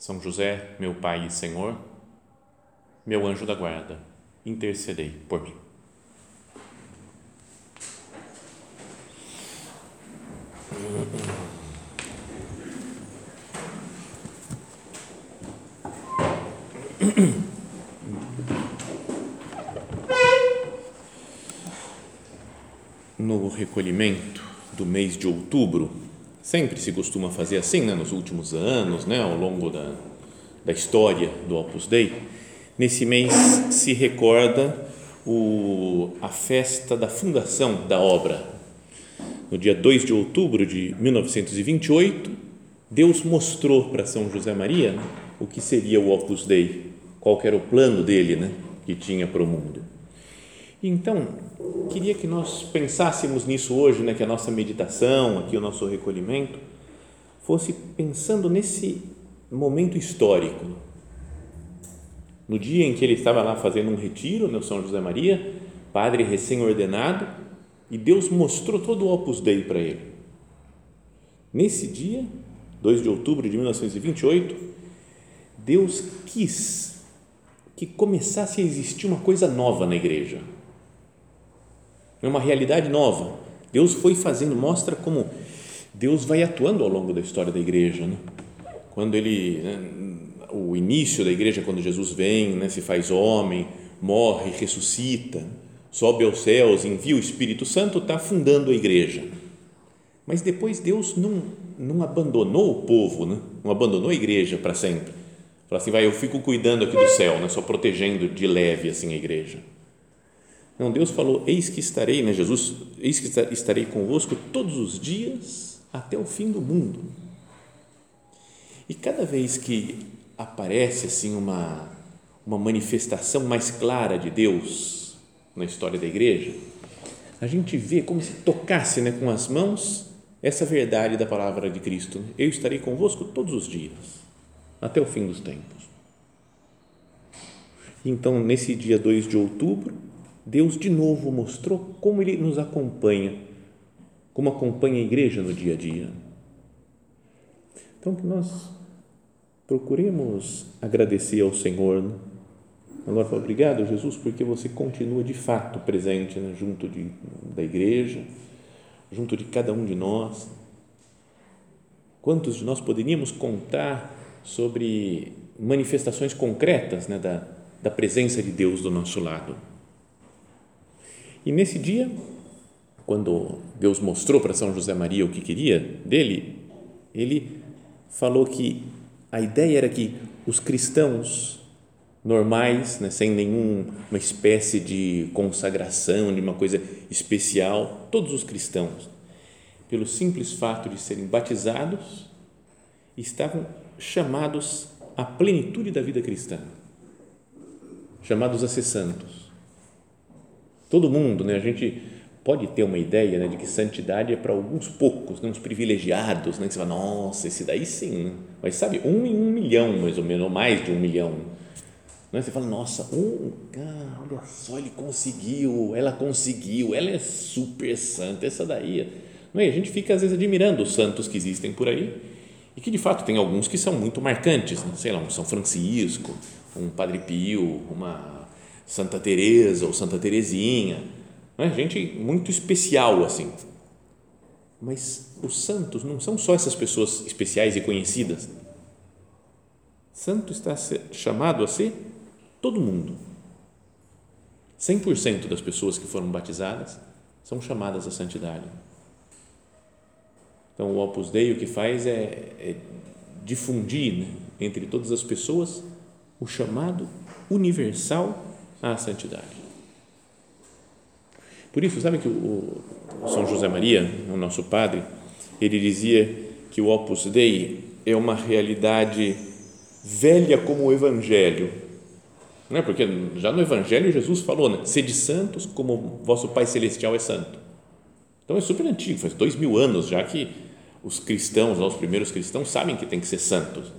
são José, meu Pai e Senhor, meu anjo da guarda, intercedei por mim. No recolhimento do mês de outubro, Sempre se costuma fazer assim, né, nos últimos anos, né, ao longo da, da história do Opus Dei. Nesse mês se recorda o, a festa da fundação da obra. No dia 2 de outubro de 1928, Deus mostrou para São José Maria né, o que seria o Opus Dei, qual era o plano dele né, que tinha para o mundo. Então, queria que nós pensássemos nisso hoje, né, que a nossa meditação, aqui o nosso recolhimento, fosse pensando nesse momento histórico. No dia em que ele estava lá fazendo um retiro, no São José Maria, padre recém-ordenado, e Deus mostrou todo o Opus Dei para ele. Nesse dia, 2 de outubro de 1928, Deus quis que começasse a existir uma coisa nova na igreja é uma realidade nova. Deus foi fazendo, mostra como Deus vai atuando ao longo da história da igreja. Né? Quando ele, né, o início da igreja, quando Jesus vem, né, se faz homem, morre, ressuscita, sobe aos céus, envia o Espírito Santo, está fundando a igreja. Mas depois Deus não, não abandonou o povo, né? não abandonou a igreja para sempre. Fala assim, vai, eu fico cuidando aqui do céu, né? só protegendo de leve assim a igreja. Não, Deus falou: Eis que estarei, né, Jesus, eis que estarei convosco todos os dias até o fim do mundo. E cada vez que aparece assim uma, uma manifestação mais clara de Deus na história da igreja, a gente vê como se tocasse né, com as mãos essa verdade da palavra de Cristo. Eu estarei convosco todos os dias, até o fim dos tempos. Então, nesse dia 2 de outubro, Deus de novo mostrou como Ele nos acompanha, como acompanha a igreja no dia a dia. Então, que nós procuremos agradecer ao Senhor. Né? Agora, obrigado, Jesus, porque você continua de fato presente né? junto de, da igreja, junto de cada um de nós. Quantos de nós poderíamos contar sobre manifestações concretas né? da, da presença de Deus do nosso lado? E nesse dia, quando Deus mostrou para São José Maria o que queria dele, ele falou que a ideia era que os cristãos normais, né, sem nenhuma espécie de consagração, de uma coisa especial, todos os cristãos, pelo simples fato de serem batizados, estavam chamados à plenitude da vida cristã, chamados a ser santos. Todo mundo, né? A gente pode ter uma ideia né, de que santidade é para alguns poucos, né, uns privilegiados, né? Que você fala, nossa, esse daí sim. Né? Mas sabe, um em um milhão, mais ou menos, ou mais de um milhão. Né? Você fala, nossa, um, ah, olha só, ele conseguiu, ela conseguiu, ela é super santa, essa daí. Não é? A gente fica às vezes admirando os santos que existem por aí e que de fato tem alguns que são muito marcantes, né? sei lá, um São Francisco, um Padre Pio, uma Santa Teresa ou Santa Teresinha, é? gente muito especial assim. Mas os santos não são só essas pessoas especiais e conhecidas. Santo está chamado a ser todo mundo. 100% das pessoas que foram batizadas são chamadas à santidade. Então, o Opus Dei o que faz é, é difundir né, entre todas as pessoas o chamado universal à santidade. Por isso, sabe que o, São José Maria, o nosso padre, ele dizia que o Opus Dei é uma realidade velha como o Evangelho. Não é? Porque já no Evangelho Jesus falou, né? Sede santos como vosso Pai Celestial é santo. Então é super antigo, faz dois mil anos já que os cristãos, os primeiros cristãos, sabem que tem que ser santos.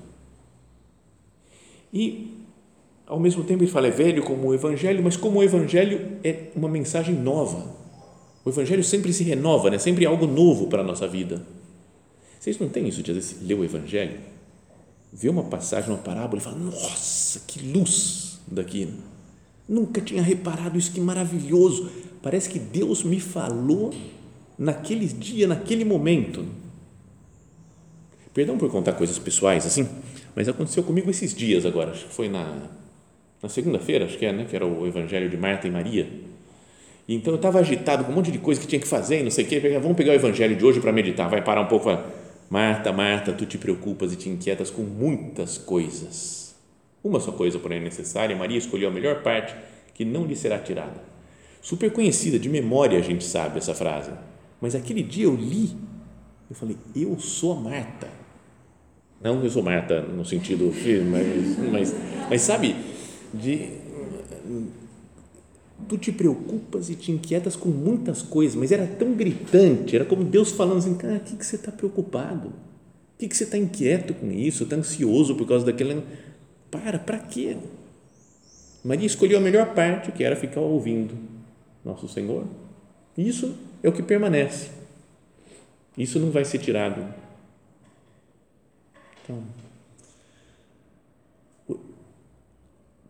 E, ao mesmo tempo, ele fala, é velho como o Evangelho, mas como o Evangelho é uma mensagem nova. O Evangelho sempre se renova, né? sempre é algo novo para a nossa vida. Vocês não têm isso de, às vezes, ler o Evangelho? Ver uma passagem, uma parábola e falar, nossa, que luz daqui. Nunca tinha reparado isso, que maravilhoso. Parece que Deus me falou naquele dia, naquele momento. Perdão por contar coisas pessoais assim, mas aconteceu comigo esses dias agora, foi na, na segunda-feira, acho que é, né? Que era o Evangelho de Marta e Maria. E então eu estava agitado com um monte de coisa que tinha que fazer e não sei o quê. Vamos pegar o Evangelho de hoje para meditar. Vai parar um pouco. Vai. Marta, Marta, tu te preocupas e te inquietas com muitas coisas. Uma só coisa, porém, é necessária. Maria escolheu a melhor parte que não lhe será tirada. Super conhecida, de memória a gente sabe essa frase. Mas aquele dia eu li, eu falei, eu sou a Marta não eu sou Marta no sentido, mas, mas, mas sabe, de, tu te preocupas e te inquietas com muitas coisas, mas era tão gritante, era como Deus falando assim, cara, o que, que você está preocupado? O que, que você está inquieto com isso? Está ansioso por causa daquele. Para, para quê? Maria escolheu a melhor parte, que era ficar ouvindo Nosso Senhor. Isso é o que permanece. Isso não vai ser tirado então,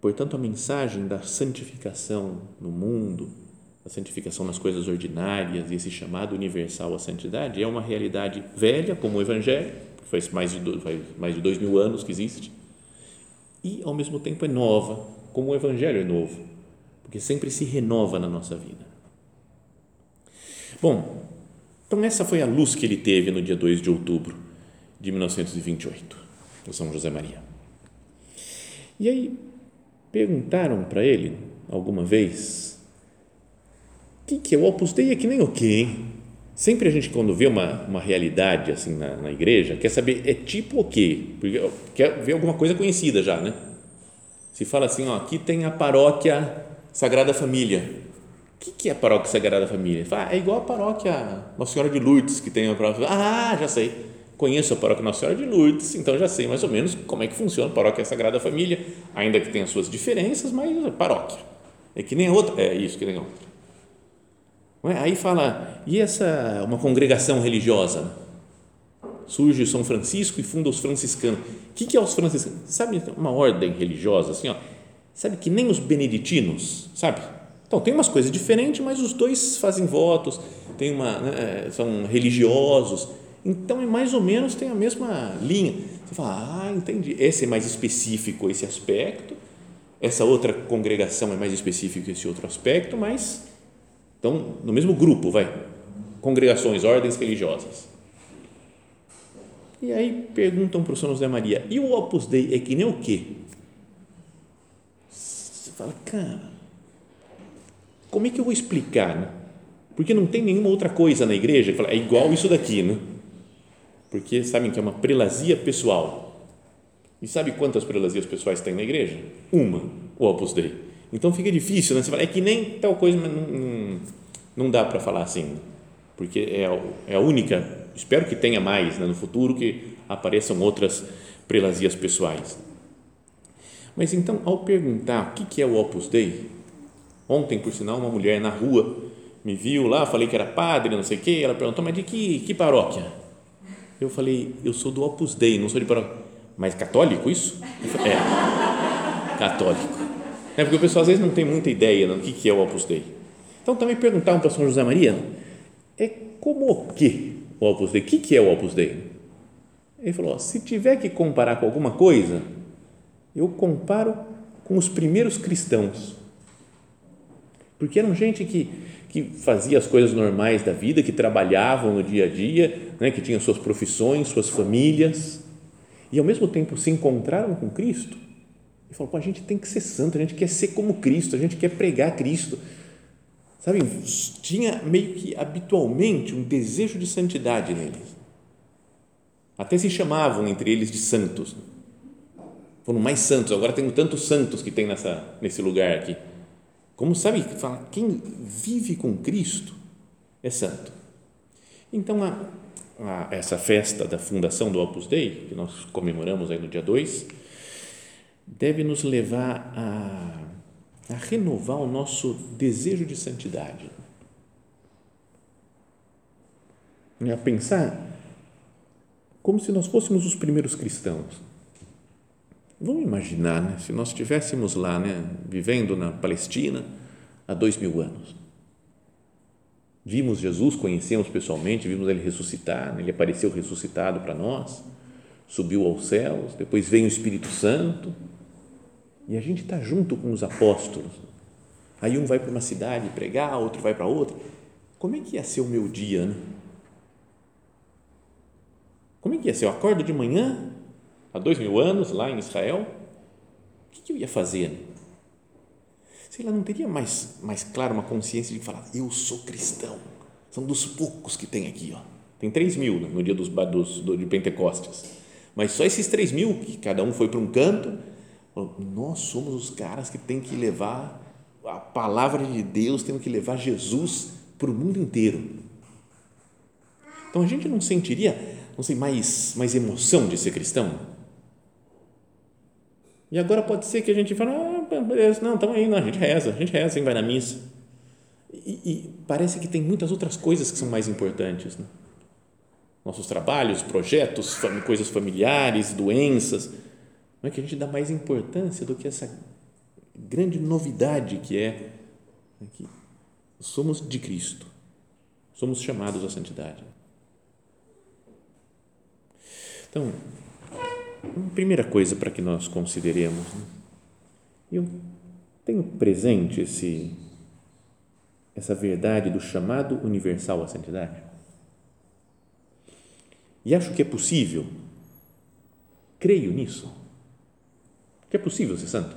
portanto, a mensagem da santificação no mundo, a santificação nas coisas ordinárias e esse chamado universal à santidade é uma realidade velha, como o Evangelho, que faz mais de, dois, faz mais de dois mil anos que existe, e ao mesmo tempo é nova, como o Evangelho é novo, porque sempre se renova na nossa vida. Bom, então essa foi a luz que ele teve no dia 2 de outubro de 1928, do São José Maria. E aí perguntaram para ele alguma vez o que, que é o Opus Dei é que nem o quê, hein? Sempre a gente, quando vê uma, uma realidade assim na, na igreja, quer saber é tipo o quê? Porque quer ver alguma coisa conhecida já, né? Se fala assim, ó, aqui tem a paróquia Sagrada Família. O que, que é a paróquia Sagrada Família? Fala, ah, é igual a paróquia Nossa Senhora de Lourdes, que tem a paróquia. Ah, já sei conheço a paróquia Nossa Senhora de Lourdes, então já sei mais ou menos como é que funciona a paróquia Sagrada Família, ainda que tenha suas diferenças, mas é paróquia. É que nem a outra, é isso que nem a outra. É? Aí fala, e essa, uma congregação religiosa? Surge São Francisco e funda os franciscanos. O que, que é os franciscanos? Sabe, uma ordem religiosa, assim, ó, sabe que nem os beneditinos, sabe? Então, tem umas coisas diferentes, mas os dois fazem votos, tem uma, né, são religiosos, então, é mais ou menos tem a mesma linha. Você fala, ah, entendi. Esse é mais específico, esse aspecto. Essa outra congregação é mais específico, esse outro aspecto, mas então no mesmo grupo, vai. Congregações, ordens religiosas. E aí perguntam para o São José Maria, e o Opus Dei é que nem o quê? Você fala, cara, como é que eu vou explicar, né? Porque não tem nenhuma outra coisa na igreja que fala, é igual isso daqui, né? Porque sabem que é uma prelazia pessoal. E sabe quantas prelazias pessoais tem na igreja? Uma, o Opus Dei. Então fica difícil, né? Você fala, é que nem tal coisa, mas não, não, dá para falar assim, porque é a, é a única, espero que tenha mais né, no futuro, que apareçam outras prelazias pessoais. Mas então, ao perguntar o que é o Opus Dei, ontem, por sinal, uma mulher na rua me viu lá, falei que era padre, não sei o quê, ela perguntou, mas de que, que paróquia? Eu falei, eu sou do Opus Dei, não sou de paróquia. Mas católico isso? É, católico. É porque o pessoal às vezes não tem muita ideia do que é o Opus Dei. Então também perguntaram para São José Maria, é como o que o Opus Dei? O que é o Opus Dei? Ele falou, se tiver que comparar com alguma coisa, eu comparo com os primeiros cristãos. Porque eram gente que que fazia as coisas normais da vida, que trabalhavam no dia a dia, né, que tinham suas profissões, suas famílias, e ao mesmo tempo se encontraram com Cristo e falaram: a gente tem que ser santo, a gente quer ser como Cristo, a gente quer pregar Cristo. Sabe, tinha meio que habitualmente um desejo de santidade neles. Até se chamavam entre eles de santos. foram mais santos, agora tem tantos santos que tem nessa, nesse lugar aqui. Como sabe, fala, quem vive com Cristo é santo. Então, a, a, essa festa da fundação do Opus Dei, que nós comemoramos aí no dia 2, deve nos levar a, a renovar o nosso desejo de santidade. A pensar como se nós fôssemos os primeiros cristãos. Vamos imaginar, né, se nós estivéssemos lá, né, vivendo na Palestina há dois mil anos. Vimos Jesus, conhecemos pessoalmente, vimos ele ressuscitar, né, ele apareceu ressuscitado para nós, subiu aos céus, depois vem o Espírito Santo e a gente está junto com os apóstolos. Aí um vai para uma cidade pregar, outro vai para outra. Como é que ia ser o meu dia? Né? Como é que ia ser? Eu acordo de manhã, há dois mil anos, lá em Israel, o que, eu ia fazer? Sei lá, não teria mais, mais claro uma consciência de falar, eu sou cristão. São dos poucos que tem aqui, ó. Tem três mil no dia dos, dos, do, de Pentecostes. Mas só esses três mil, que cada um foi para um canto, nós somos os caras que tem que levar a palavra de Deus, temos que levar Jesus para o mundo inteiro. Então a gente não sentiria, não sei, mais, mais emoção de ser cristão? E agora pode ser que a gente fale, ah, beleza, não, estamos aí, não, a gente reza, a gente reza, vai na missa. E, e, parece que tem muitas outras coisas que são mais importantes. Né? Nossos trabalhos, projetos, coisas familiares, doenças. Não é que a gente dá mais importância do que essa grande novidade que é né, que somos de Cristo, somos chamados à santidade. Então, primeira coisa para que nós consideremos, né? eu tenho presente esse, essa verdade do chamado universal à santidade? E acho que é possível, creio nisso, que é possível ser santo.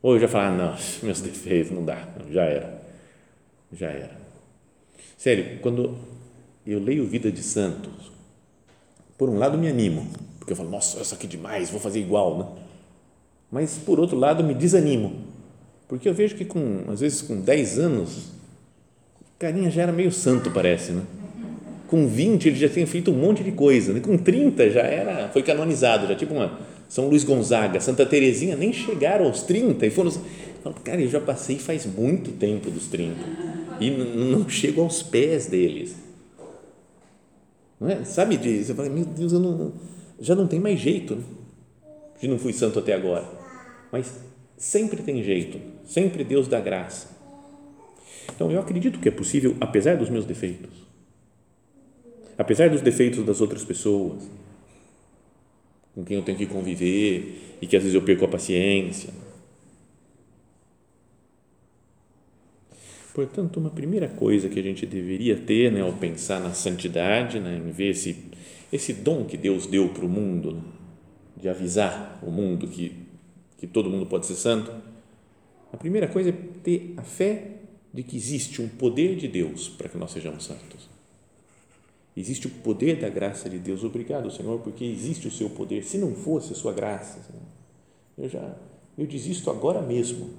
Ou eu já falo, ah, não, meus defeitos, não dá, já era, já era. Sério, quando eu leio Vida de Santos, por um lado me animo, porque eu falo, nossa, isso aqui demais, vou fazer igual, né? Mas, por outro lado, me desanimo, porque eu vejo que, com, às vezes, com 10 anos, o carinha já era meio santo, parece, né? Com 20 ele já tinha feito um monte de coisa, né? com 30 já era, foi canonizado, já tipo uma São Luís Gonzaga, Santa Terezinha, nem chegaram aos 30 e foram, cara, eu já passei faz muito tempo dos 30 e não chego aos pés deles. Não é? Sabe disso? Você fala, meu Deus, eu não, já não tem mais jeito. De não fui santo até agora. Mas sempre tem jeito. Sempre Deus dá graça. Então eu acredito que é possível, apesar dos meus defeitos, apesar dos defeitos das outras pessoas, com quem eu tenho que conviver e que às vezes eu perco a paciência. Portanto, uma primeira coisa que a gente deveria ter né, ao pensar na santidade, né, em ver esse esse dom que Deus deu para o mundo, né? de avisar o mundo que, que todo mundo pode ser santo, a primeira coisa é ter a fé de que existe um poder de Deus para que nós sejamos santos. Existe o poder da graça de Deus. Obrigado, Senhor, porque existe o seu poder. Se não fosse a sua graça, Senhor, eu já eu desisto agora mesmo.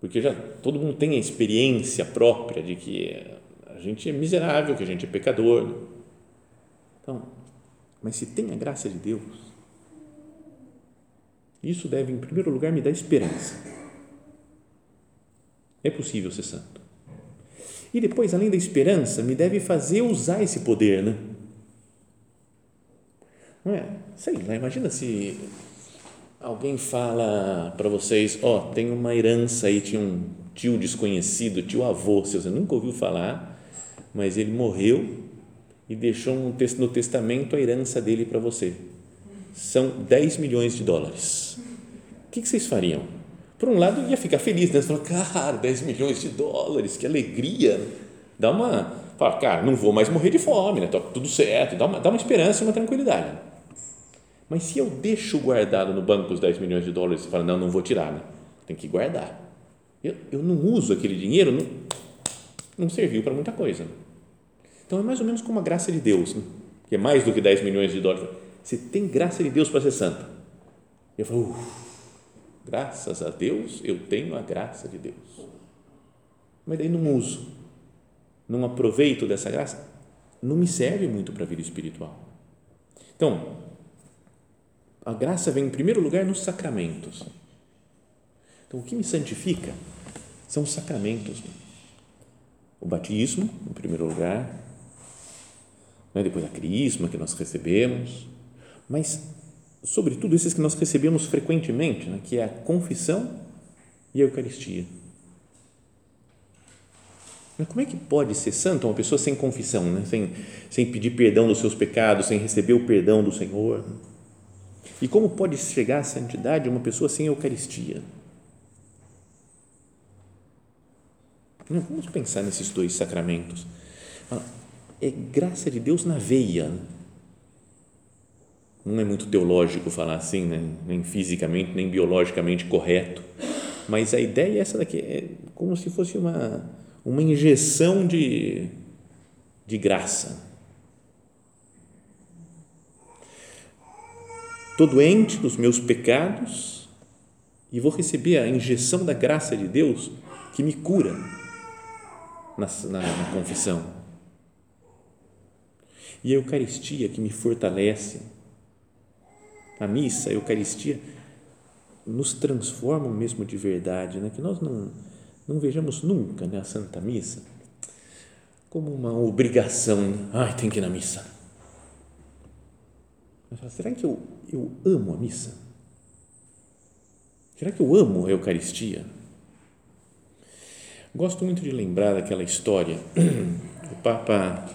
Porque já todo mundo tem a experiência própria de que a gente é miserável, que a gente é pecador. Então, mas se tem a graça de Deus, isso deve, em primeiro lugar, me dar esperança. É possível ser santo. E depois, além da esperança, me deve fazer usar esse poder, né? Não é? Sei lá, imagina se alguém fala para vocês, ó, oh, tem uma herança aí, tinha um tio desconhecido, tio avô, você nunca ouviu falar, mas ele morreu e deixou no testamento a herança dele para você. São 10 milhões de dólares. O que vocês fariam? Por um lado, ia ficar feliz, né? Você fala, cara, 10 milhões de dólares, que alegria. Dá uma. Fala, cara, não vou mais morrer de fome, né? Tá tudo certo. Dá uma, dá uma esperança e uma tranquilidade. Mas se eu deixo guardado no banco os 10 milhões de dólares, você fala, não, não vou tirar, né? Tem que guardar. Eu, eu não uso aquele dinheiro, não, não serviu para muita coisa. Então é mais ou menos como a graça de Deus, né? que é mais do que 10 milhões de dólares. Você tem graça de Deus para ser santo. Eu falo, graças a Deus eu tenho a graça de Deus. Mas daí não uso, não aproveito dessa graça, não me serve muito para a vida espiritual. Então, a graça vem em primeiro lugar nos sacramentos. Então, o que me santifica são os sacramentos. O batismo, em primeiro lugar, né? depois a crisma que nós recebemos, mas, sobretudo, esses que nós recebemos frequentemente, né? que é a confissão e a Eucaristia. Mas como é que pode ser santo uma pessoa sem confissão, né? sem, sem pedir perdão dos seus pecados, sem receber o perdão do Senhor? E como pode chegar à santidade uma pessoa sem Eucaristia? Vamos pensar nesses dois sacramentos. É graça de Deus na veia. Não é muito teológico falar assim, né? nem fisicamente, nem biologicamente correto. Mas a ideia é essa daqui: é como se fosse uma, uma injeção de, de graça. Estou doente dos meus pecados e vou receber a injeção da graça de Deus que me cura na, na, na confissão. E a Eucaristia que me fortalece. A missa, a Eucaristia nos transformam mesmo de verdade, né? que nós não, não vejamos nunca né, a Santa Missa como uma obrigação. Ai, tem que ir na missa. Mas será que eu, eu amo a missa? Será que eu amo a Eucaristia? Gosto muito de lembrar daquela história. O Papa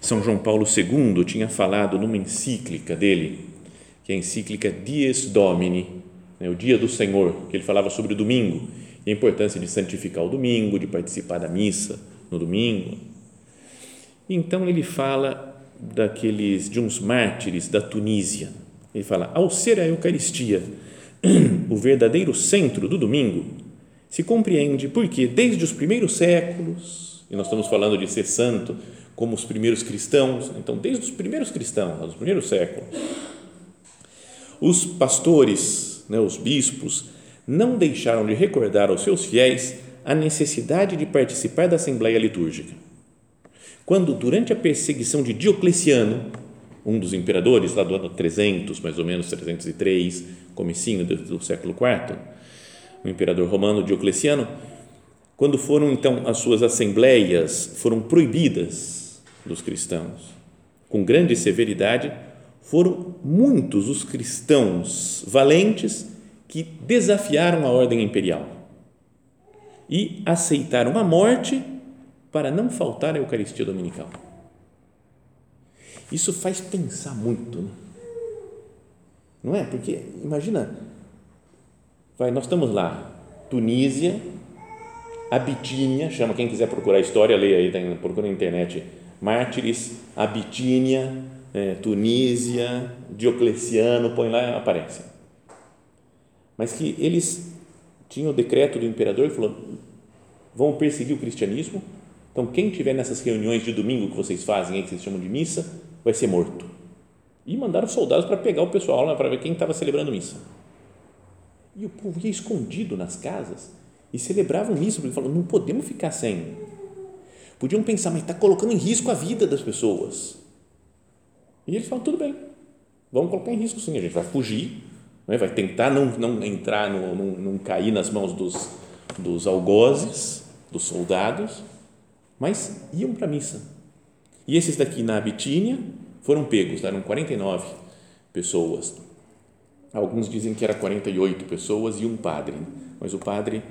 São João Paulo II tinha falado numa encíclica dele, que é a encíclica Dies Domini, né, o dia do Senhor, que ele falava sobre o domingo e a importância de santificar o domingo, de participar da missa no domingo. Então ele fala daqueles de uns mártires da Tunísia. Ele fala: ao ser a Eucaristia o verdadeiro centro do domingo, se compreende porque, desde os primeiros séculos, e nós estamos falando de ser santo como os primeiros cristãos, então, desde os primeiros cristãos, os primeiros séculos, os pastores, né, os bispos, não deixaram de recordar aos seus fiéis a necessidade de participar da Assembleia Litúrgica. Quando, durante a perseguição de Diocleciano, um dos imperadores, lá do ano 300, mais ou menos 303, comecinho do, do século IV, o imperador romano Diocleciano, quando foram então as suas assembleias foram proibidas dos cristãos, com grande severidade, foram muitos os cristãos valentes que desafiaram a ordem imperial e aceitaram a morte para não faltar a Eucaristia Dominical. Isso faz pensar muito, né? não é? Porque imagina Vai, nós estamos lá, Tunísia, Abitínia, chama quem quiser procurar história, leia aí, procura na internet, Mártires, Abitínia, é, Tunísia, Diocleciano, põe lá, aparece. Mas que eles tinham o decreto do imperador e falou, vão perseguir o cristianismo, então quem tiver nessas reuniões de domingo que vocês fazem aí, que vocês chamam de missa, vai ser morto. E mandaram soldados para pegar o pessoal lá, para ver quem estava celebrando missa. E o povo ia escondido nas casas e celebravam missa, porque falavam, não podemos ficar sem. Podiam pensar, mas está colocando em risco a vida das pessoas. E eles falam, tudo bem, vamos colocar em risco sim, a gente vai fugir, né? vai tentar não, não entrar, no, não, não cair nas mãos dos, dos algozes, dos soldados, mas iam para a missa. E esses daqui na Bitínia foram pegos, eram 49 pessoas Alguns dizem que era 48 pessoas e um padre, mas o padre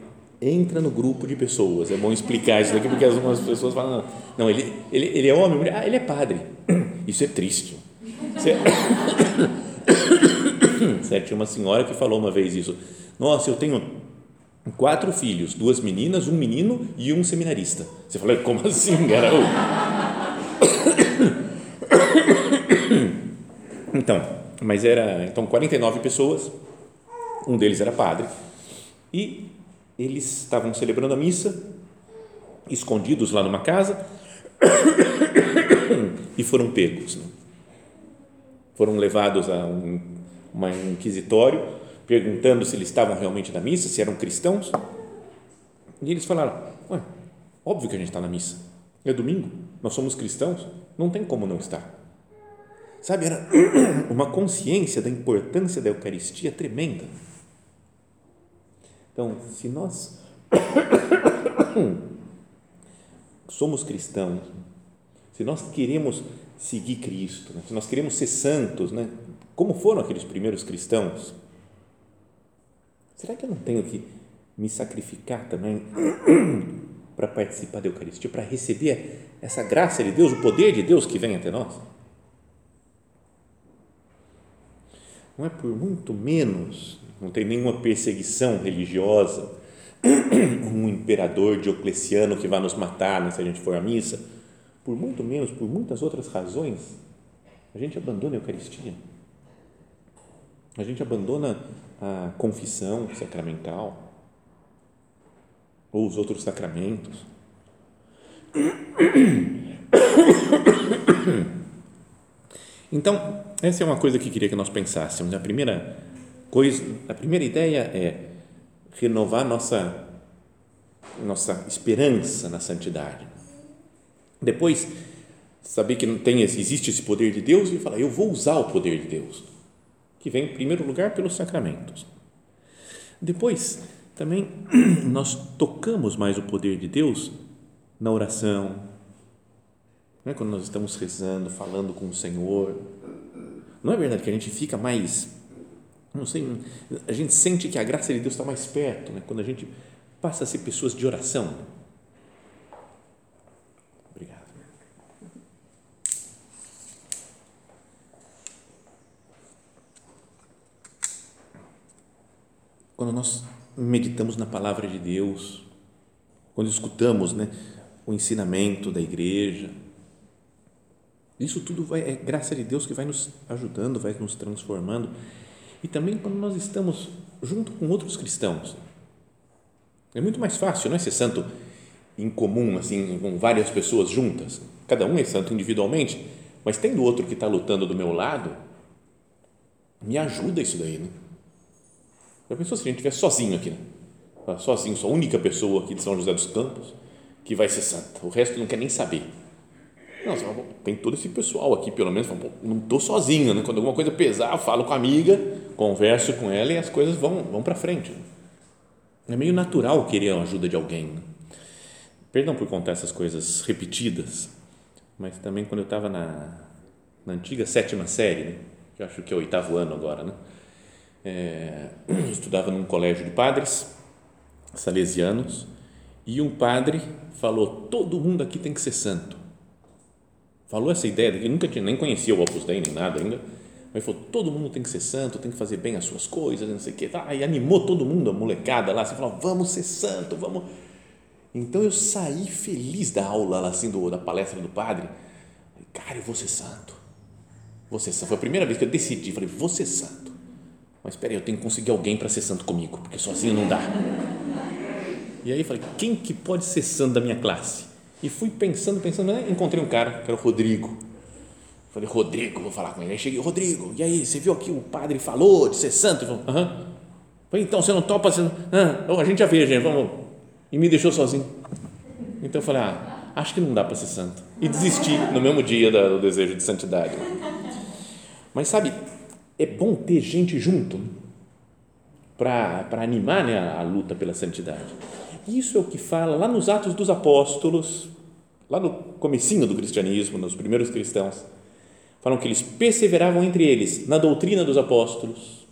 entra no grupo de pessoas. É bom explicar isso daqui porque algumas pessoas falam não, ele ele, ele é homem, mulher, ah, ele é padre. Isso é triste. Você, certo? Tinha uma senhora que falou uma vez isso. Nossa, eu tenho quatro filhos, duas meninas, um menino e um seminarista. Você falou, como assim, cara? Então, mas era então 49 pessoas, um deles era padre, e eles estavam celebrando a missa, escondidos lá numa casa, e foram pegos. Né? Foram levados a um uma inquisitório perguntando se eles estavam realmente na missa, se eram cristãos. E eles falaram: Ué, óbvio que a gente está na missa. É domingo, nós somos cristãos, não tem como não estar. Sabe, era uma consciência da importância da Eucaristia tremenda. Então, se nós somos cristãos, se nós queremos seguir Cristo, né? se nós queremos ser santos, né? como foram aqueles primeiros cristãos, será que eu não tenho que me sacrificar também para participar da Eucaristia, para receber essa graça de Deus, o poder de Deus que vem até nós? Não é por muito menos, não tem nenhuma perseguição religiosa, um imperador Diocleciano que vai nos matar né, se a gente for à missa por muito menos, por muitas outras razões, a gente abandona a Eucaristia. A gente abandona a confissão sacramental ou os outros sacramentos. Então, essa é uma coisa que queria que nós pensássemos. A primeira coisa, a primeira ideia é renovar nossa nossa esperança na santidade. Depois, saber que não tem existe esse poder de Deus e falar, eu vou usar o poder de Deus, que vem em primeiro lugar pelos sacramentos. Depois, também nós tocamos mais o poder de Deus na oração, não é quando nós estamos rezando, falando com o Senhor. Não é verdade que a gente fica mais, não sei, a gente sente que a graça de Deus está mais perto, né? quando a gente passa a ser pessoas de oração quando nós meditamos na palavra de Deus, quando escutamos né, o ensinamento da igreja, isso tudo vai, é graça de Deus que vai nos ajudando, vai nos transformando. E também quando nós estamos junto com outros cristãos. É muito mais fácil, não é ser santo em comum, assim, com várias pessoas juntas. Cada um é santo individualmente, mas tendo outro que está lutando do meu lado, me ajuda isso daí, né? Já pensou se a gente estiver sozinho aqui, né? Sozinho, só a única pessoa aqui de São José dos Campos que vai ser santa. O resto não quer nem saber. Não, tem todo esse pessoal aqui, pelo menos, não estou sozinho, né? Quando alguma coisa pesar, eu falo com a amiga, converso com ela e as coisas vão, vão para frente. É meio natural querer a ajuda de alguém. Né? Perdão por contar essas coisas repetidas, mas também quando eu estava na, na antiga sétima série, né? que acho que é o oitavo ano agora, né? é, estudava num colégio de padres salesianos e um padre falou: todo mundo aqui tem que ser santo. Falou essa ideia, que nunca tinha, nem conhecia o Opus Dei nem nada ainda, mas falou: todo mundo tem que ser santo, tem que fazer bem as suas coisas, não sei o quê. Ah, e animou todo mundo, a molecada lá, assim, falou: vamos ser santo, vamos. Então eu saí feliz da aula, lá, assim, do, da palestra do padre. Cara, eu vou ser santo. Vou ser santo. Foi a primeira vez que eu decidi, falei: vou ser santo mas espera eu tenho que conseguir alguém para ser santo comigo, porque sozinho não dá. E aí falei, quem que pode ser santo da minha classe? E fui pensando, pensando, né? encontrei um cara, que era o Rodrigo. Falei, Rodrigo, vou falar com ele. Aí cheguei, Rodrigo, e aí, você viu aqui o padre falou de ser santo? Aham. Falei, então, você não topa? Você Ah, a gente já vê, gente, vamos. E me deixou sozinho. Então eu falei, ah, acho que não dá para ser santo. E desisti no mesmo dia do desejo de santidade. Mas sabe, é bom ter gente junto para animar né, a luta pela santidade. Isso é o que fala lá nos Atos dos Apóstolos, lá no comecinho do cristianismo, nos primeiros cristãos, falam que eles perseveravam entre eles na doutrina dos apóstolos,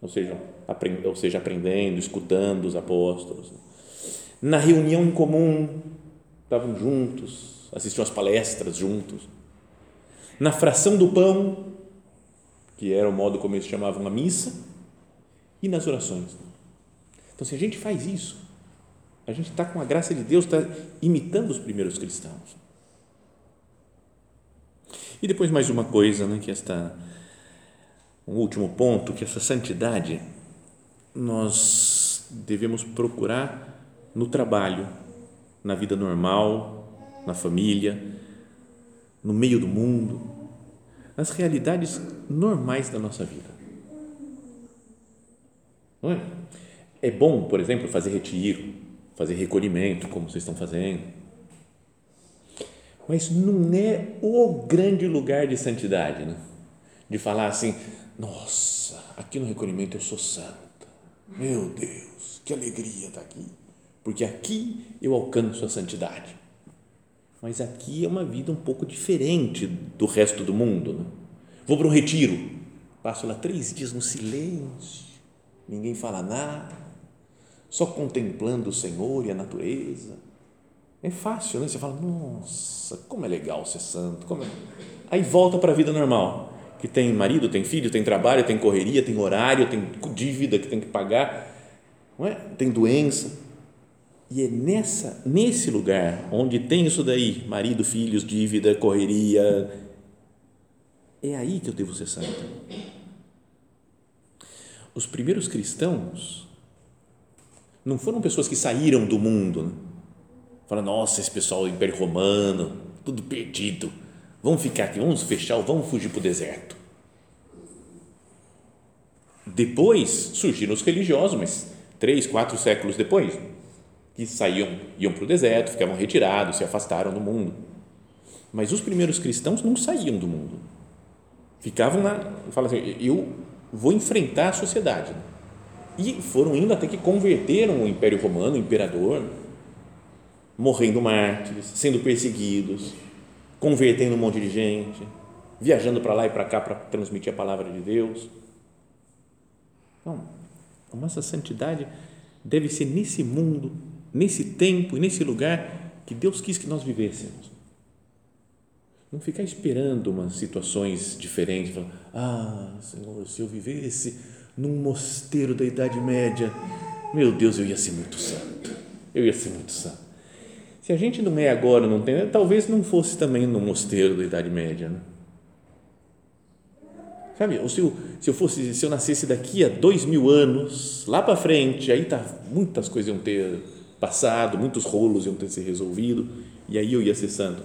ou seja, aprend, ou seja aprendendo, escutando os apóstolos, na reunião em comum, estavam juntos, assistiam às palestras juntos, na fração do pão, que era o modo como eles chamavam a missa, e nas orações. Então, se a gente faz isso, a gente está com a graça de Deus, está imitando os primeiros cristãos. E depois mais uma coisa, né, que esta um último ponto, que essa santidade nós devemos procurar no trabalho, na vida normal, na família, no meio do mundo, nas realidades normais da nossa vida. Não é? é bom, por exemplo, fazer retiro, fazer recolhimento, como vocês estão fazendo. Mas não é o grande lugar de santidade, né? De falar assim, nossa, aqui no recolhimento eu sou santa. Meu Deus, que alegria estar aqui. Porque aqui eu alcanço a santidade. Mas aqui é uma vida um pouco diferente do resto do mundo. Né? Vou para um retiro, passo lá três dias no silêncio, ninguém fala nada, só contemplando o Senhor e a natureza. É fácil, né? Você fala, nossa, como é legal ser santo. Como é... Aí volta para a vida normal, que tem marido, tem filho, tem trabalho, tem correria, tem horário, tem dívida que tem que pagar, não é? tem doença. E é nessa, nesse lugar onde tem isso daí, marido, filhos, dívida, correria, é aí que eu devo ser santo. Os primeiros cristãos não foram pessoas que saíram do mundo, né? falaram, nossa, esse pessoal do Império Romano, tudo perdido, vamos ficar aqui, vamos fechar, vamos fugir para o deserto. Depois surgiram os religiosos, mas três, quatro séculos depois, que saíam, iam para o deserto, ficavam retirados, se afastaram do mundo. Mas os primeiros cristãos não saíam do mundo Ficavam lá, fala assim, eu vou enfrentar a sociedade. E foram indo até que converteram o Império Romano, o imperador, morrendo mártires, sendo perseguidos, convertendo um monte de gente, viajando para lá e para cá para transmitir a palavra de Deus. Então, a nossa santidade deve ser nesse mundo, nesse tempo e nesse lugar que Deus quis que nós vivêssemos. Não ficar esperando umas situações diferentes, falar, ah, Senhor, se eu vivesse num mosteiro da Idade Média, meu Deus, eu ia ser muito santo. Eu ia ser muito santo. Se a gente não é agora, não tem, talvez não fosse também no mosteiro da Idade Média, né? Sabe, ou se eu, se eu fosse, se eu nascesse daqui a dois mil anos, lá para frente, aí tá, muitas coisas iam ter passado, muitos rolos iam ter se resolvido, e aí eu ia ser santo.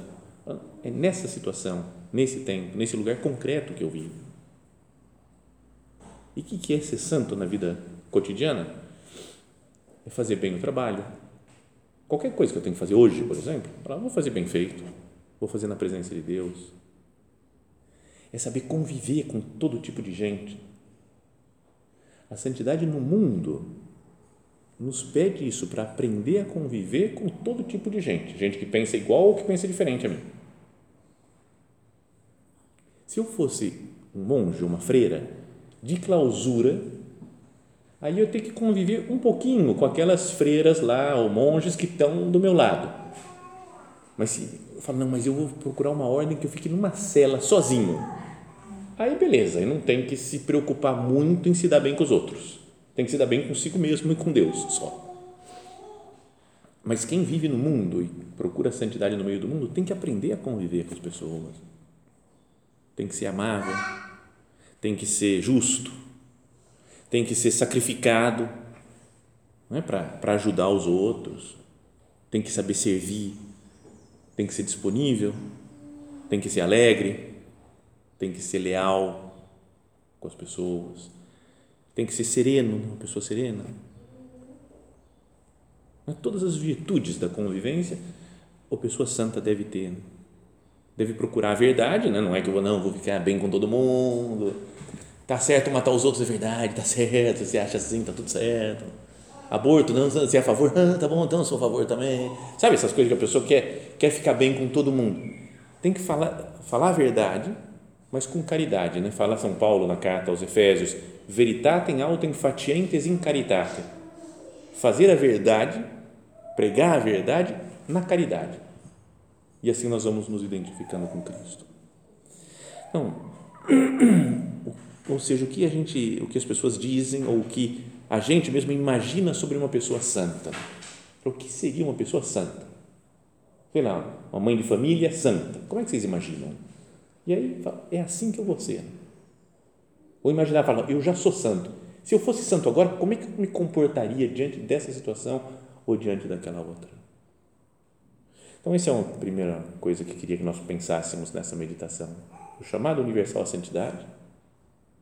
É nessa situação, nesse tempo, nesse lugar concreto que eu vivo. E o que, que é ser santo na vida cotidiana? É fazer bem o trabalho. Qualquer coisa que eu tenho que fazer hoje, por exemplo, vou fazer bem feito, vou fazer na presença de Deus. É saber conviver com todo tipo de gente. A santidade no mundo nos pede isso para aprender a conviver com todo tipo de gente, gente que pensa igual ou que pensa diferente a mim. Se eu fosse um monge, uma freira, de clausura, aí eu tenho que conviver um pouquinho com aquelas freiras lá, ou monges que estão do meu lado. Mas se eu falo, não, mas eu vou procurar uma ordem que eu fique numa cela sozinho. Aí beleza, eu não tenho que se preocupar muito em se dar bem com os outros. Tem que se dar bem consigo mesmo e com Deus só. Mas quem vive no mundo e procura santidade no meio do mundo tem que aprender a conviver com as pessoas tem que ser amável, tem que ser justo, tem que ser sacrificado é para ajudar os outros, tem que saber servir, tem que ser disponível, tem que ser alegre, tem que ser leal com as pessoas, tem que ser sereno, uma pessoa serena. Todas as virtudes da convivência, a pessoa santa deve ter deve procurar a verdade, né? não é que eu vou, não, vou ficar bem com todo mundo, tá certo matar os outros é verdade, tá certo, você acha assim, tá tudo certo, aborto, não, você é a favor, ah, tá bom, então eu sou a favor também, sabe essas coisas que a pessoa quer, quer ficar bem com todo mundo, tem que falar, falar a verdade, mas com caridade, né? fala São Paulo na carta aos Efésios, veritatem autem fatientes in caritate, fazer a verdade, pregar a verdade na caridade, e assim nós vamos nos identificando com Cristo. Então, ou seja, o que a gente, o que as pessoas dizem ou o que a gente mesmo imagina sobre uma pessoa santa. O que seria uma pessoa santa? Sei lá, uma mãe de família santa. Como é que vocês imaginam? E aí, é assim que eu vou ser. Ou imaginar, falar, eu já sou santo. Se eu fosse santo agora, como é que eu me comportaria diante dessa situação ou diante daquela outra? Então, essa é uma primeira coisa que queria que nós pensássemos nessa meditação. O chamado universal à santidade,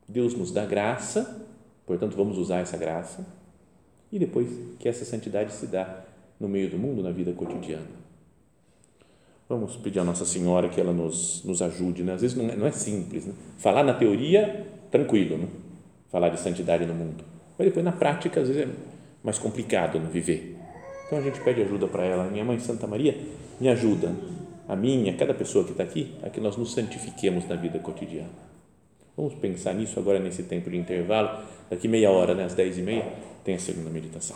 Deus nos dá graça Portanto, vamos usar essa graça e depois que essa santidade se dá no meio do mundo, na vida cotidiana. Vamos pedir a Nossa Senhora que ela nos, nos ajude. Né? Às vezes não é, não é simples. Né? Falar na teoria, tranquilo, né? falar de santidade no mundo. Mas depois na prática, às vezes é mais complicado né? viver. Então a gente pede ajuda para ela. Minha mãe Santa Maria, me ajuda, a minha, cada pessoa que está aqui, a que nós nos santifiquemos na vida cotidiana. Vamos pensar nisso agora nesse tempo de intervalo. Daqui meia hora, né, às dez e meia, tem a segunda meditação.